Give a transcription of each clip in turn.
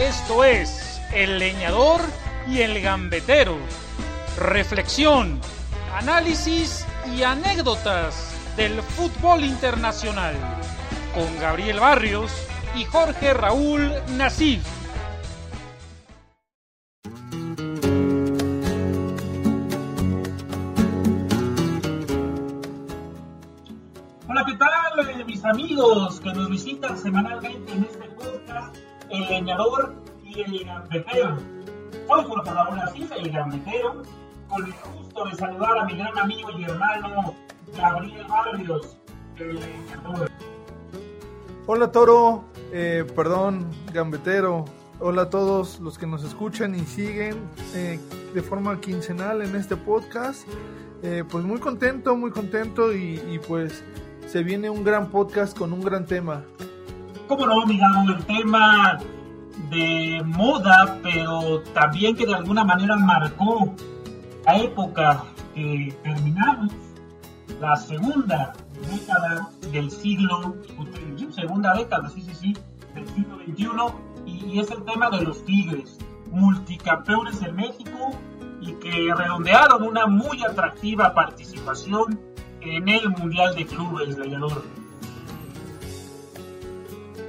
Esto es El Leñador y el Gambetero. Reflexión, análisis y anécdotas del fútbol internacional. Con Gabriel Barrios y Jorge Raúl Nasif. Hola, ¿qué tal eh, mis amigos que nos visitan semanalmente en este podcast, El Leñador y el Gambetero? Soy Jorge Raúl Asís, el Gambetero, con el gusto de saludar a mi gran amigo y hermano Gabriel Barrios, el Leñador. Hola Toro, eh, perdón, Gambetero. Hola a todos los que nos escuchan y siguen eh, de forma quincenal en este podcast. Eh, pues muy contento, muy contento y, pues se viene un gran podcast con un gran tema. ¿Cómo no, mi Gabo? El tema de moda, pero también que de alguna manera marcó la época que terminamos, la segunda década del siglo, segunda década, sí, sí, sí, del siglo XXI, y, es el tema de los Tigres, multicampeones en México y que redondearon una muy atractiva participación en el Mundial de Clubes, Leñador.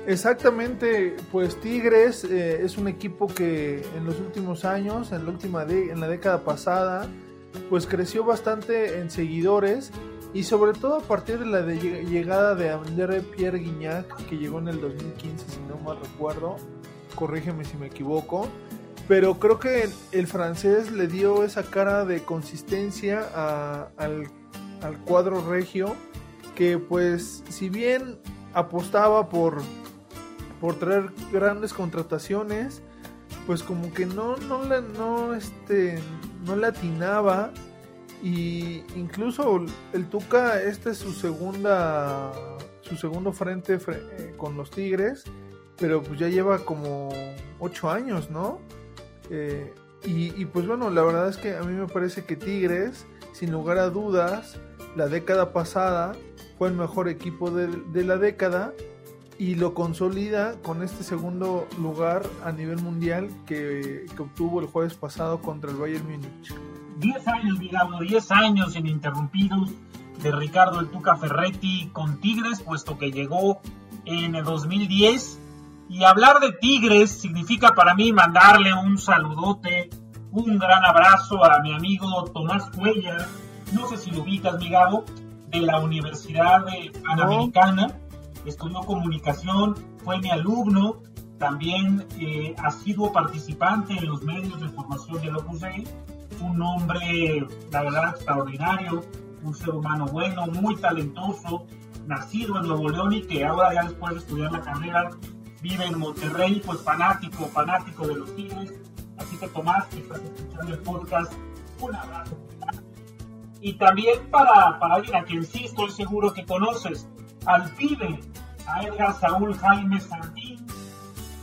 Exactamente, pues Tigres eh, es un equipo que en los últimos años, en la última en la década pasada, pues creció bastante en seguidores y sobre todo a partir de la llegada de André Pierre Guignac, que llegó en el 2015, si no mal recuerdo, corrígeme si me equivoco, pero creo que el francés le dio esa cara de consistencia a, al, al cuadro regio, que pues si bien apostaba por por traer grandes contrataciones, pues como que no, no, le, no, este, no le atinaba. Y incluso el Tuca, este es su segunda, su segundo frente eh, con los Tigres, pero pues ya lleva como ocho años, ¿no? Eh, y, y, pues bueno, la verdad es que a mí me parece que Tigres, sin lugar a dudas, la década pasada fue el mejor equipo de, de la década y lo consolida con este segundo lugar a nivel mundial que, que obtuvo el jueves pasado contra el Bayern Múnich. 10 años, digamos, 10 años ininterrumpidos de Ricardo el Tuca Ferretti con Tigres, puesto que llegó en el 2010. Y hablar de Tigres significa para mí mandarle un saludote, un gran abrazo a mi amigo Tomás Cuellar, no sé si lo ubicas, mi Gabo, de la Universidad Panamericana. Estudió comunicación, fue mi alumno, también eh, ha sido participante en los medios de formación del Opus Dei, un hombre, la verdad, extraordinario, un ser humano bueno, muy talentoso, nacido en Nuevo León y que ahora ya después de estudiar la carrera vive en Monterrey, pues fanático, fanático de los Tigres. Así que Tomás, que estás escuchando el podcast, un abrazo. Y también para, para alguien a quien sí estoy seguro que conoces, al pibe, a Edgar Saúl Jaime Santín,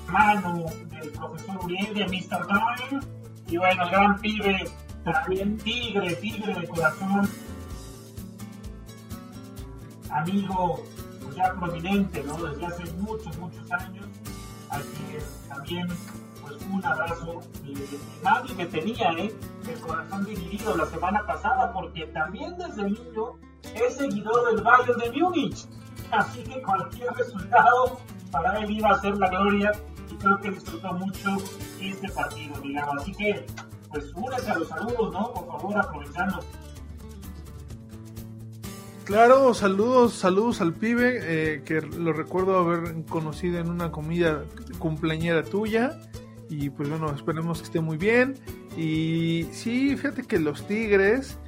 mano del profesor Uriel de Mr. Darwin, y bueno, el gran pibe, también tigre, tigre de corazón, amigo ya prominente, ¿no? Desde hace muchos, muchos años, así es, también pues un abrazo eh, nadie que tenía, ¿eh? El corazón dividido la semana pasada, porque también desde niño es seguidor del Bayern de Múnich así que cualquier resultado para él iba a ser la gloria y creo que disfrutó mucho este partido, digamos. Así que, pues únese a los saludos, ¿no? Por favor, aprovechando. Claro, saludos, saludos al pibe, eh, que lo recuerdo haber conocido en una comida cumpleañera tuya. Y pues bueno, esperemos que esté muy bien. Y sí, fíjate que los Tigres,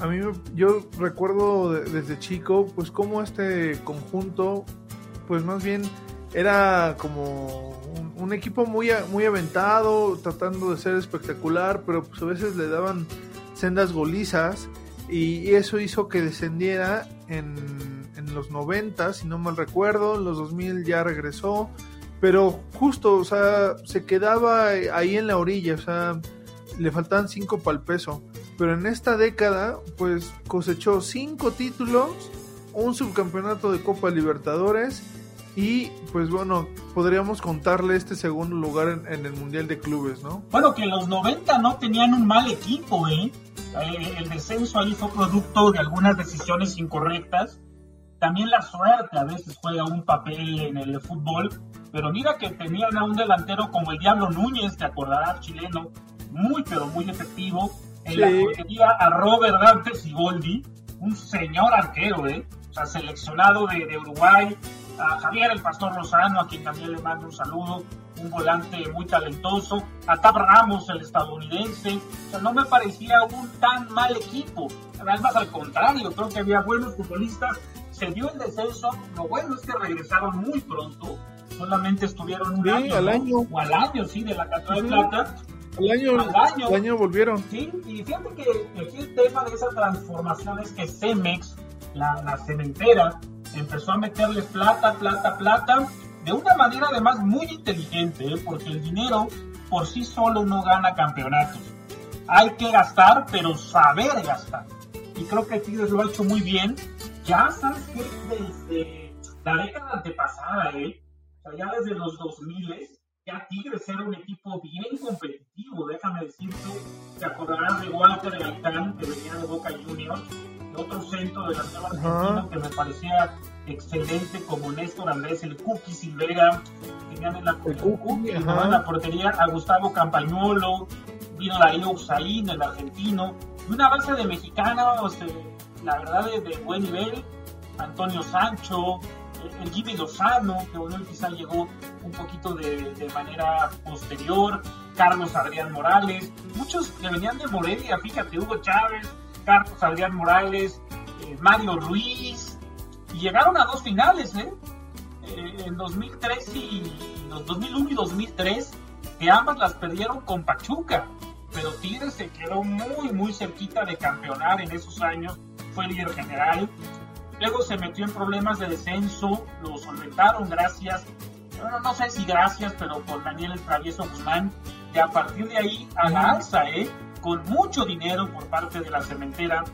a mí yo recuerdo desde chico pues como este conjunto pues más bien era como un, un, equipo muy muy aventado tratando de ser espectacular pero pues a veces le daban sendas golizas y eso hizo que descendiera en, en los 90 si no mal recuerdo en los 2000 ya regresó pero justo o sea se quedaba ahí en la orilla o sea le faltaban cinco para el peso pero en esta década pues cosechó cinco títulos, un subcampeonato de Copa Libertadores Y pues bueno, podríamos contarle este segundo lugar en, el Mundial de Clubes, ¿no? Bueno, que los 90 no tenían un mal equipo, ¿eh? ¿eh? El descenso ahí fue producto de algunas decisiones incorrectas. También la suerte a veces juega un papel en el fútbol. Pero mira que tenían a un delantero como el Diablo Núñez, te acordarás, chileno, muy pero muy efectivo. En la portería a Robert Dante Siboldi, un señor arquero, ¿eh? O sea, seleccionado de, de Uruguay, a Javier el Pastor Lozano, a quien también le mando un saludo, un volante muy talentoso, a Tab Ramos, el estadounidense, o sea, no me parecía un tan mal equipo, además al contrario, creo que había buenos futbolistas, se dio el descenso, lo bueno es que regresaron muy pronto, solamente estuvieron un año, al año, o al año, sí, de la Cátedra de Plata, al año, al año, volvieron. Sí, y fíjate que aquí el tema de esa transformación es que Cemex, la, la cementera, empezó a meterle plata, plata, plata, de una manera además muy inteligente, ¿eh? porque el dinero por sí solo no gana campeonatos. Hay que gastar, pero saber gastar. Y creo que Tigres lo ha hecho muy bien. Ya sabes que desde la década antepasada, ¿eh? o sea, ya desde los 2000 ya Tigres era un equipo bien competitivo, déjame decirte, te acordarás de Walter Gaitán, que venía de Boca Juniors, otro centro de la nueva Argentina que me parecía excelente como Néstor Andrés, el Cookie Silvera, tenían en la, en la portería a Gustavo Campañolo, vino Darío Usain, el argentino, y una base de mexicanos, la verdad de, de, buen nivel, Antonio Sancho, el, Jimmy Lozano, que bueno, quizá llegó un poquito de, manera posterior, Carlos Adrián Morales, muchos que venían de Morelia, fíjate, Hugo Chávez, Carlos Adrián Morales, eh, Mario Ruiz, y llegaron a dos finales, ¿eh? ¿eh? en 2003 y 2001 y 2003, que ambas las perdieron con Pachuca, pero Tigres se quedó muy, muy cerquita de campeonar en esos años, fue líder general, luego se metió en problemas de descenso, lo solventaron gracias, bueno, no sé si gracias, pero por Daniel El Travieso Guzmán, y a partir de ahí a la alza, ¿eh? con mucho dinero por parte de la cementera.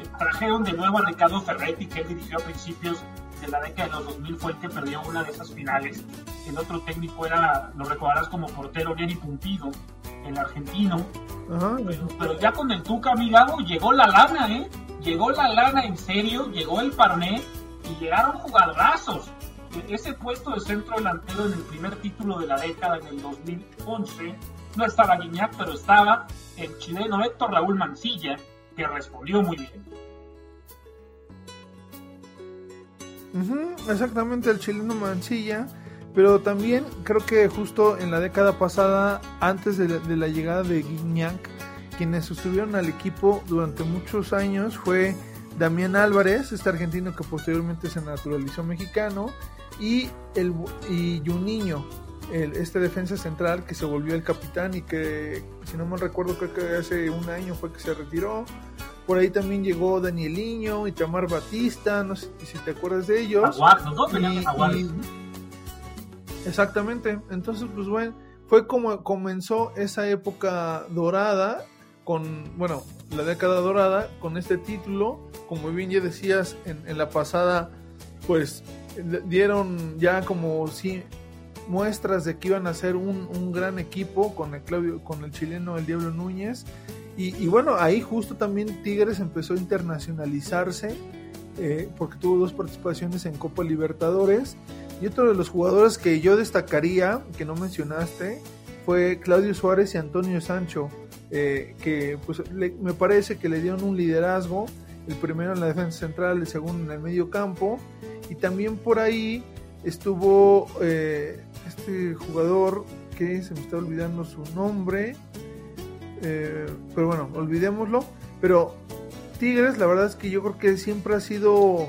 Eh, trajeron de nuevo a Ricardo Ferretti, que él dirigió a principios de la década de los 2000, fue el que perdió una de esas finales. El otro técnico era, lo recordarás como portero, Neri Pumpido, el argentino. pero, ya con el Tuca, mi llegó la lana, ¿eh? Llegó la lana en serio, llegó el Parné y llegaron jugadorazos. Ese puesto de centro delantero en el primer título de la década, en el 2011, no estaba Guiñac, pero estaba el chileno Héctor Raúl Mancilla, que respondió muy bien. exactamente, el chileno Mancilla. Pero también creo que justo en la década pasada, antes de la, llegada de Guiñac, quienes sostuvieron al equipo durante muchos años fue Damián Álvarez, este argentino que posteriormente se naturalizó mexicano, y, el, y Juninho, este defensa central que se volvió el capitán y que, si no me recuerdo, creo que hace un año fue que se retiró. Por ahí también llegó Danieliño y Tamar Batista, no sé si te acuerdas de ellos. exactamente, entonces pues bueno, fue como comenzó esa época dorada con, bueno, la década dorada con este título, como bien ya decías en, la pasada, pues dieron ya como si muestras de que iban a ser un, gran equipo con el Claudio, con el chileno el Diablo Núñez. Y, bueno, ahí justo también Tigres empezó a internacionalizarse eh, porque tuvo dos participaciones en Copa Libertadores. Y otro de los jugadores que yo destacaría, que no mencionaste, fue Claudio Suárez y Antonio Sancho, eh, que pues me parece que le dieron un liderazgo, el primero en la defensa central, el segundo en el medio campo, y también por ahí estuvo eh, este jugador que se me está olvidando su nombre, eh, pero bueno, olvidémoslo. Pero Tigres, la verdad es que yo creo que siempre ha sido,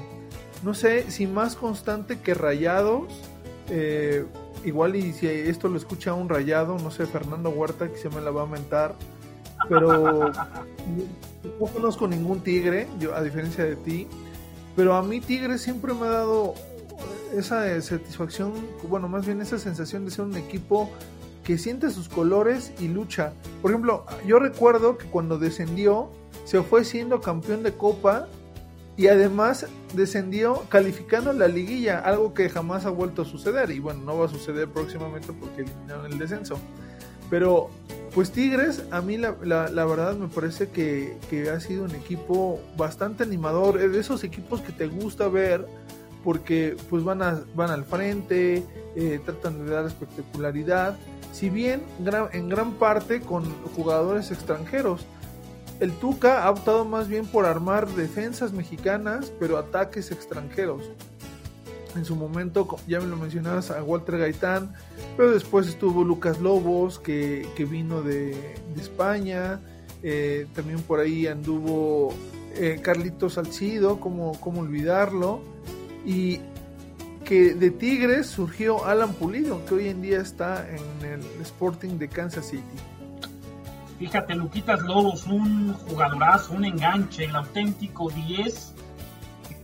no sé, si más constante que Rayados. Eh, igual y si esto lo escucha un rayado, no sé, Fernando Huerta, que se me la va a mentar. Pero no conozco ningún tigre, yo, a diferencia de ti. Pero a mí Tigres siempre me ha dado esa satisfacción, bueno, más bien esa sensación de ser un equipo que siente sus colores y lucha. Por ejemplo, yo recuerdo que cuando descendió, se fue siendo campeón de copa y además descendió calificando la liguilla, algo que jamás ha vuelto a suceder y bueno, no va a suceder próximamente porque eliminaron el descenso. Pero pues Tigres, a mí la, la, verdad me parece que, que, ha sido un equipo bastante animador, de esos equipos que te gusta ver porque pues van, a, van al frente, eh, tratan de dar espectacularidad, si bien en gran parte con jugadores extranjeros el Tuca ha optado más bien por armar defensas mexicanas, pero ataques extranjeros. En su momento, ya me lo mencionabas, a Walter Gaitán, pero después estuvo Lucas Lobos, que, vino de, España. Eh, también por ahí anduvo eh, Carlitos Salcido, como cómo olvidarlo. Y que de Tigres surgió Alan Pulido, que hoy en día está en el Sporting de Kansas City. Fíjate, Luquitas Lobos, un jugadorazo, un enganche, el auténtico 10.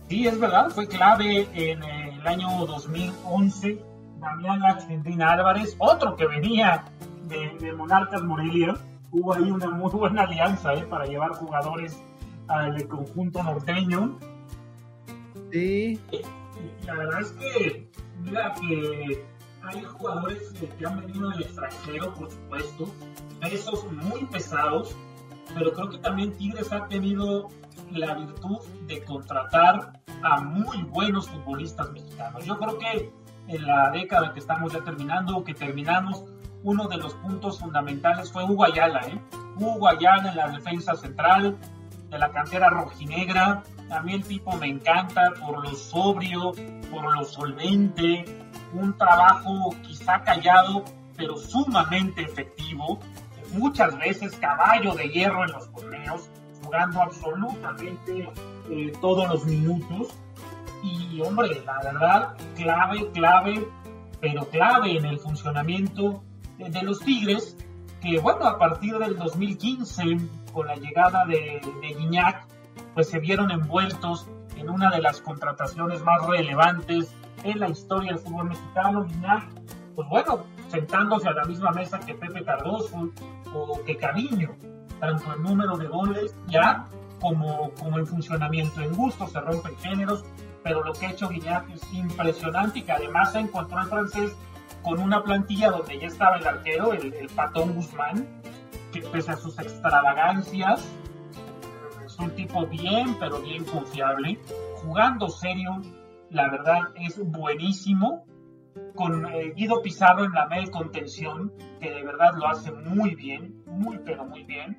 Sí, es verdad, fue clave en el año 2011. Damián Laxendrina Álvarez, otro que venía de, Monarcas Morelia. Hubo ahí una muy buena alianza eh, para llevar jugadores al conjunto norteño. Sí. La verdad es que, mira, que hay jugadores que han venido del extranjero, por supuesto, pesos muy pesados, pero creo que también Tigres ha tenido la virtud de contratar a muy buenos futbolistas mexicanos. Yo creo que en la década que estamos ya terminando, que terminamos, uno de los puntos fundamentales fue Hugo Ayala, ¿eh? Hugo Ayala en la defensa central de la cantera rojinegra. A mí el tipo me encanta por lo sobrio, por lo solvente, un trabajo quizá callado, pero sumamente efectivo muchas veces caballo de hierro en los torneos, jugando absolutamente eh, todos los minutos. Y hombre, la verdad, clave, clave, pero clave en el funcionamiento de, los Tigres, que bueno, a partir del 2015, con la llegada de, de Guiñac, pues se vieron envueltos en una de las contrataciones más relevantes en la historia del fútbol mexicano. Guiñac, pues bueno, sentándose a la misma mesa que Pepe Cardoso o que Cariño, tanto en número de goles ya como, como en funcionamiento. En gusto se rompen géneros, pero lo que ha hecho Guiñac es impresionante y que además se encontró en francés con una plantilla donde ya estaba el arquero, el, el Patón Guzmán, que pese a sus extravagancias, es un tipo bien, pero bien confiable, jugando serio, la verdad es buenísimo con eh, Guido Pizarro en la media contención, que de verdad lo hace muy bien, muy pero muy bien.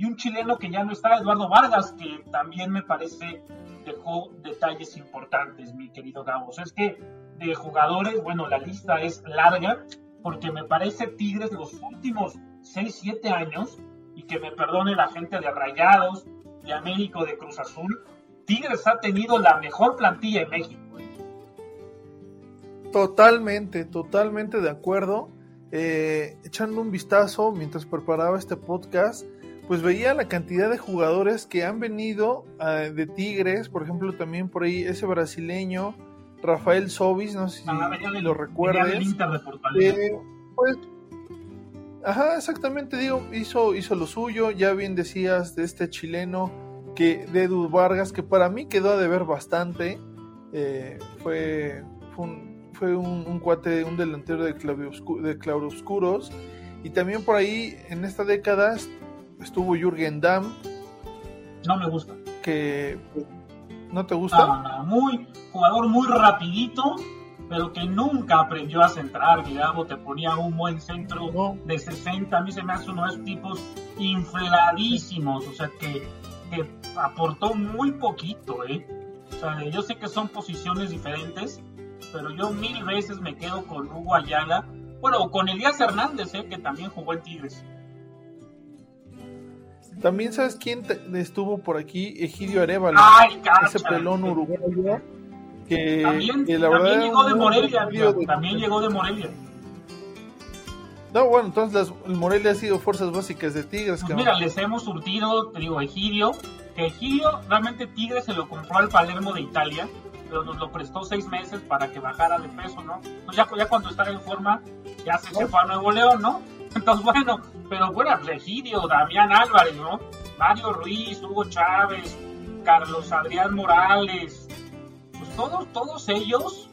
Y un chileno que ya no está, Eduardo Vargas, que también me parece dejó detalles importantes, mi querido Gabos. Es que de jugadores, bueno, la lista es larga, porque me parece Tigres los últimos 6, 7 años, y que me perdone la gente de Rayados, de Américo, de Cruz Azul, Tigres ha tenido la mejor plantilla en México. Totalmente, totalmente de acuerdo. Eh, echando un vistazo mientras preparaba este podcast, pues veía la cantidad de jugadores que han venido eh, de Tigres, por ejemplo, también por ahí ese brasileño, Rafael Sobis, no sé si ah, lo recuerdes. Eh, pues, ajá, exactamente, digo, hizo, hizo lo suyo, ya bien decías de este chileno que de Edu Vargas, que para mí quedó a deber bastante, fue, fue un, fue un, cuate, un delantero de, de claroscuros. Y también por ahí, en esta década, estuvo Jürgen Damm. No me gusta. Que. ¿No te gusta? muy jugador muy rapidito, pero que nunca aprendió a centrar, digamos, te ponía un buen centro de 60, a mí se me hace uno de esos tipos infladísimos, o sea, que, que aportó muy poquito, ¿eh? O sea, yo sé que son posiciones diferentes, pero yo mil veces me quedo con Hugo Ayala, bueno, con Elías Hernández, eh, que también jugó en Tigres. También sabes quién estuvo por aquí, Egidio Arevalo, ese pelón uruguayo que, también, llegó de Morelia, también llegó de Morelia. No, bueno, entonces el Morelia ha sido fuerzas básicas de Tigres. Pues mira, les hemos surtido, te digo, Egidio, que Egidio realmente Tigres se lo compró al Palermo de Italia, pero nos lo prestó seis meses para que bajara de peso, ¿no? Pues ya, ya cuando está en forma, ya se, fue a Nuevo León, ¿no? Entonces, bueno, pero bueno, Regidio, Damián Álvarez, ¿no? Mario Ruiz, Hugo Chávez, Carlos Adrián Morales, pues todos, todos ellos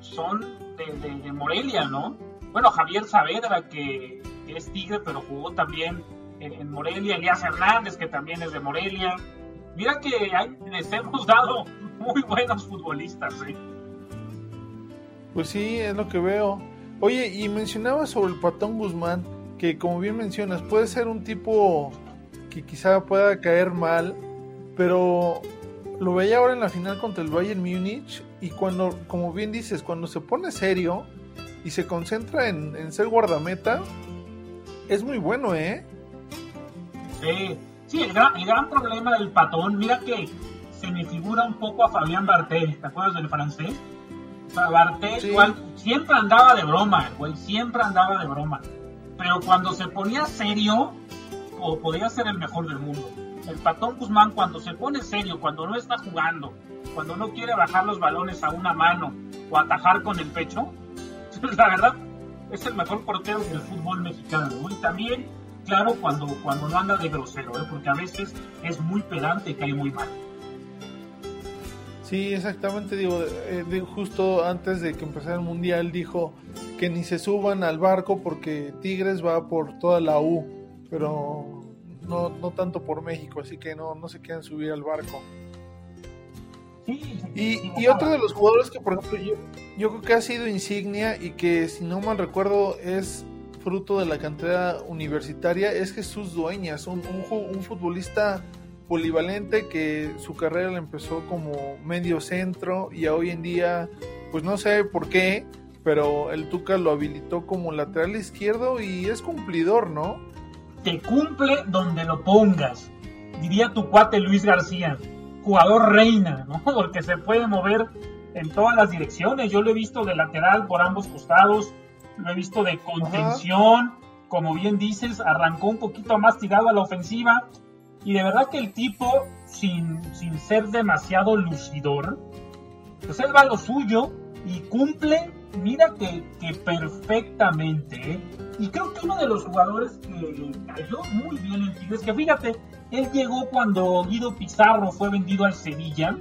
son de, Morelia, ¿no? Bueno, Javier Saavedra, que, es Tigre, pero jugó también en, Morelia, Elías Hernández, que también es de Morelia. Mira que les hemos dado muy buenos futbolistas, ¿eh? Pues sí, es lo que veo. Oye, y mencionaba sobre el Patón Guzmán, que como bien mencionas, puede ser un tipo que quizá pueda caer mal, pero lo veía ahora en la final contra el Bayern Múnich y cuando, como bien dices, cuando se pone serio y se concentra en, ser guardameta, es muy bueno, ¿eh? Sí, sí, el gran, problema del patón, mira que se me figura un poco a Fabián Bartel, ¿te acuerdas del francés? O sea, siempre andaba de broma, güey, siempre andaba de broma. Pero cuando se ponía serio, o podía ser el mejor del mundo el Patón Guzmán cuando se pone serio, cuando no está jugando, cuando no quiere bajar los balones a una mano o atajar con el pecho, la verdad es el mejor portero del fútbol mexicano. Y también, claro, cuando, cuando no anda de grosero, ¿eh? porque a veces es muy pedante y cae muy mal. Sí, exactamente, digo, eh, justo antes de que empezara el Mundial dijo que ni se suban al barco porque Tigres va por toda la U, pero no, no tanto por México, así que no, no se quieren subir al barco. y, y otro de los jugadores que, por ejemplo, yo, yo creo que ha sido insignia y que, si no mal recuerdo, es fruto de la cantera universitaria, es Jesús Dueñas, un, un, futbolista polivalente que su carrera le empezó como medio centro y hoy en día, pues no sé por qué, pero el Tuca lo habilitó como lateral izquierdo y es cumplidor, ¿no? te cumple donde lo pongas. Diría tu cuate Luis García, jugador reina, ¿no? Porque se puede mover en todas las direcciones. Yo lo he visto de lateral por ambos costados, lo he visto de contención, como bien dices, arrancó un poquito más tirado a la ofensiva. Y de verdad que el tipo, sin, sin ser demasiado lucidor, pues él va a lo suyo y cumple, mira que, que perfectamente. ¿eh? Y creo que uno de los jugadores que cayó muy bien en Tigres, que fíjate, él llegó cuando Guido Pizarro fue vendido al Sevilla,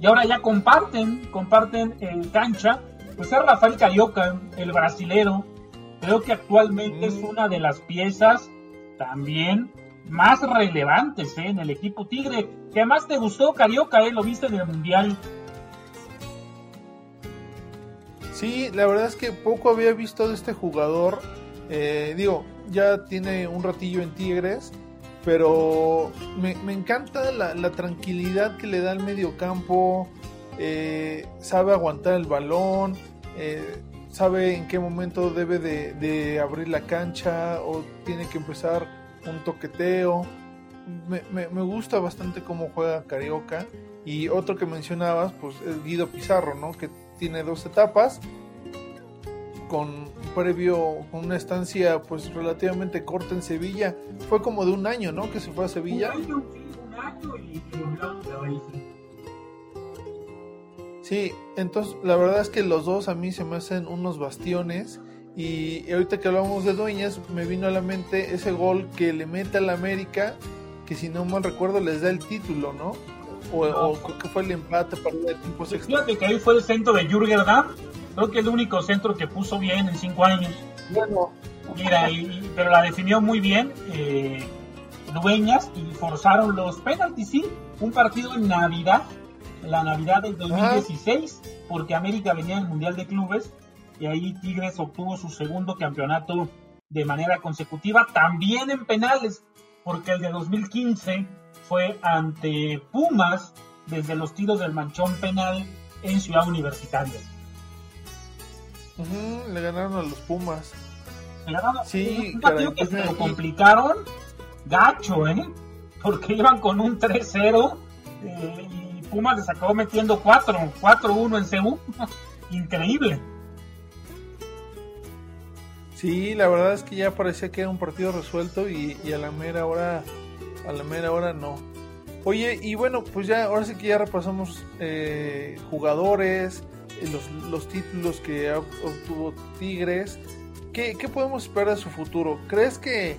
y ahora ya comparten, comparten el cancha, pues es Rafael Carioca, el brasilero, creo que actualmente es mm. una de las piezas también más relevantes ¿eh? en el equipo Tigre. ¿Qué además te gustó Carioca? ¿eh? Lo viste en el Mundial. Sí, la verdad es que poco había visto de este jugador. Eh, digo, ya tiene un ratillo en Tigres, pero me, encanta la, tranquilidad que le da al medio campo. Eh, sabe aguantar el balón, eh, sabe en qué momento debe de, abrir la cancha o tiene que empezar un toqueteo. Me, me, gusta bastante cómo juega Carioca. Y otro que mencionabas, pues es Guido Pizarro, ¿no? Que tiene dos etapas con previo, con una estancia pues relativamente corta en Sevilla. Fue como de un año, ¿no? Que se fue a Sevilla. Sí, entonces la verdad es que los dos a mí se me hacen unos bastiones. Y ahorita que hablamos de Dueñas, me vino a la mente ese gol que le mete al América, que si no mal recuerdo les da el título, ¿no? O, que fue el empate para el tiempo Fíjate que ahí fue el centro de Jürgen Damm Creo que es el único centro que puso bien en cinco años. Bueno. Mira, pero la definió muy bien eh, Dueñas y forzaron los penaltis, sí. Un partido en Navidad, la Navidad del 2016, porque América venía del Mundial de Clubes y ahí Tigres obtuvo su segundo campeonato de manera consecutiva, también en penales, porque el de 2015 fue ante Pumas desde los tiros del manchón penal en Ciudad Universitaria le ganaron a los Pumas. Le ganaron sí, un partido que se lo complicaron gacho, ¿eh? Porque iban con un 3-0 eh, y Pumas les acabó metiendo 4, 4-1 en CU. Increíble. Sí, la verdad es que ya parecía que era un partido resuelto y, a la mera hora, a la mera hora no. Oye, y bueno, pues ya, ahora sí que ya repasamos eh, jugadores, los, los títulos que obtuvo Tigres. ¿Qué, podemos esperar de su futuro? ¿Crees que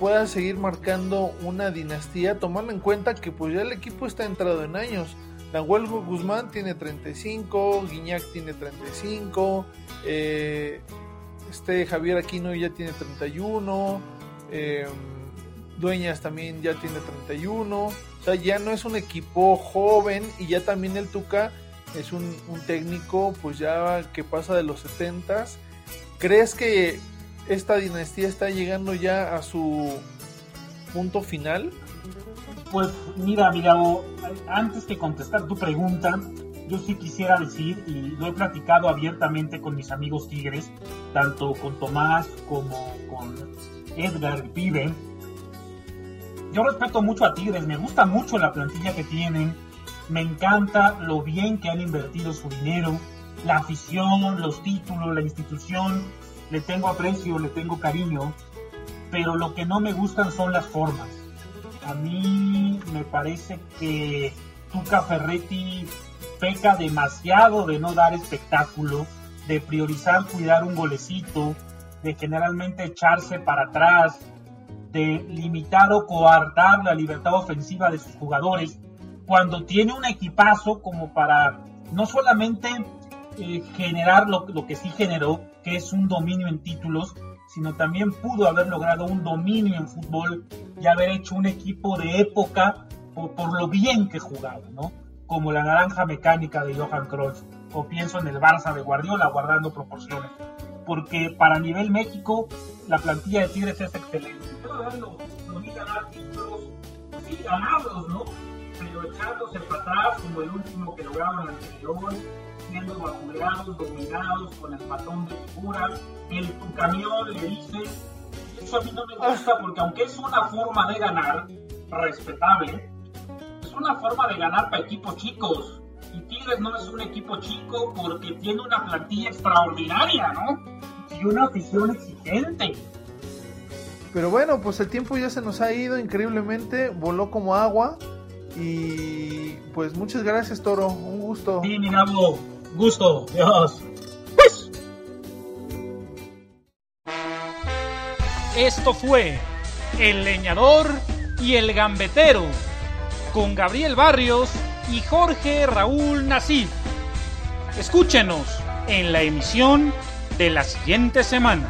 pueda seguir marcando una dinastía, tomando en cuenta que pues ya el equipo está entrado en años. Nahuel Guzmán tiene 35, Guiñac tiene 35, eh, este Javier Aquino ya tiene 31, em, Dueñas también ya tiene 31, o sea, ya no es un equipo joven y ya también el Tuca es un, técnico pues ya que pasa de los 70s. ¿Crees que esta dinastía está llegando ya a su punto final? Pues mira, mira, antes que contestar tu pregunta, yo sí quisiera decir, y lo he platicado abiertamente con mis amigos tigres, tanto con Tomás como con Edgar Pibe. Yo respeto mucho a Tigres, me gusta mucho la plantilla que tienen, me encanta lo bien que han invertido su dinero, la afición, los títulos, la institución, le tengo aprecio, le tengo cariño, pero lo que no me gustan son las formas. A mí me parece que Tuca Ferretti peca demasiado de no dar espectáculo, de priorizar cuidar un golecito, de generalmente echarse para atrás, de limitar o coartar la libertad ofensiva de sus jugadores, cuando tiene un equipazo como para no solamente eh, generar lo, que sí generó, que es un dominio en títulos, sino también pudo haber logrado un dominio en fútbol y haber hecho un equipo de época por, por lo bien que jugaba, ¿no? Como la naranja mecánica de Johan Cruyff, o pienso en el Barça de Guardiola guardando proporciones, porque para nivel México la plantilla de Tigres es excelente. Pero verlo, no ganar títulos, sí ganados, ¿no? Pero echándose para atrás como el último que lograron el anterior, siendo vapuleados, dominados con el matón de figura. El tu camión le dice, eso a mí no me gusta porque aunque es una forma de ganar respetable, es una forma de ganar para equipos chicos. Y Tigres no es un equipo chico porque tiene una plantilla extraordinaria, ¿no? Y una afición exigente. Pero bueno, pues el tiempo ya se nos ha ido increíblemente, voló como agua. Y pues muchas gracias, Toro. Un gusto. Sí, mi Gabo. Gusto. Dios. Pues. Esto fue El Leñador y el Gambetero con Gabriel Barrios y Jorge Raúl Nasif. Escúchenos en la emisión de la siguiente semana.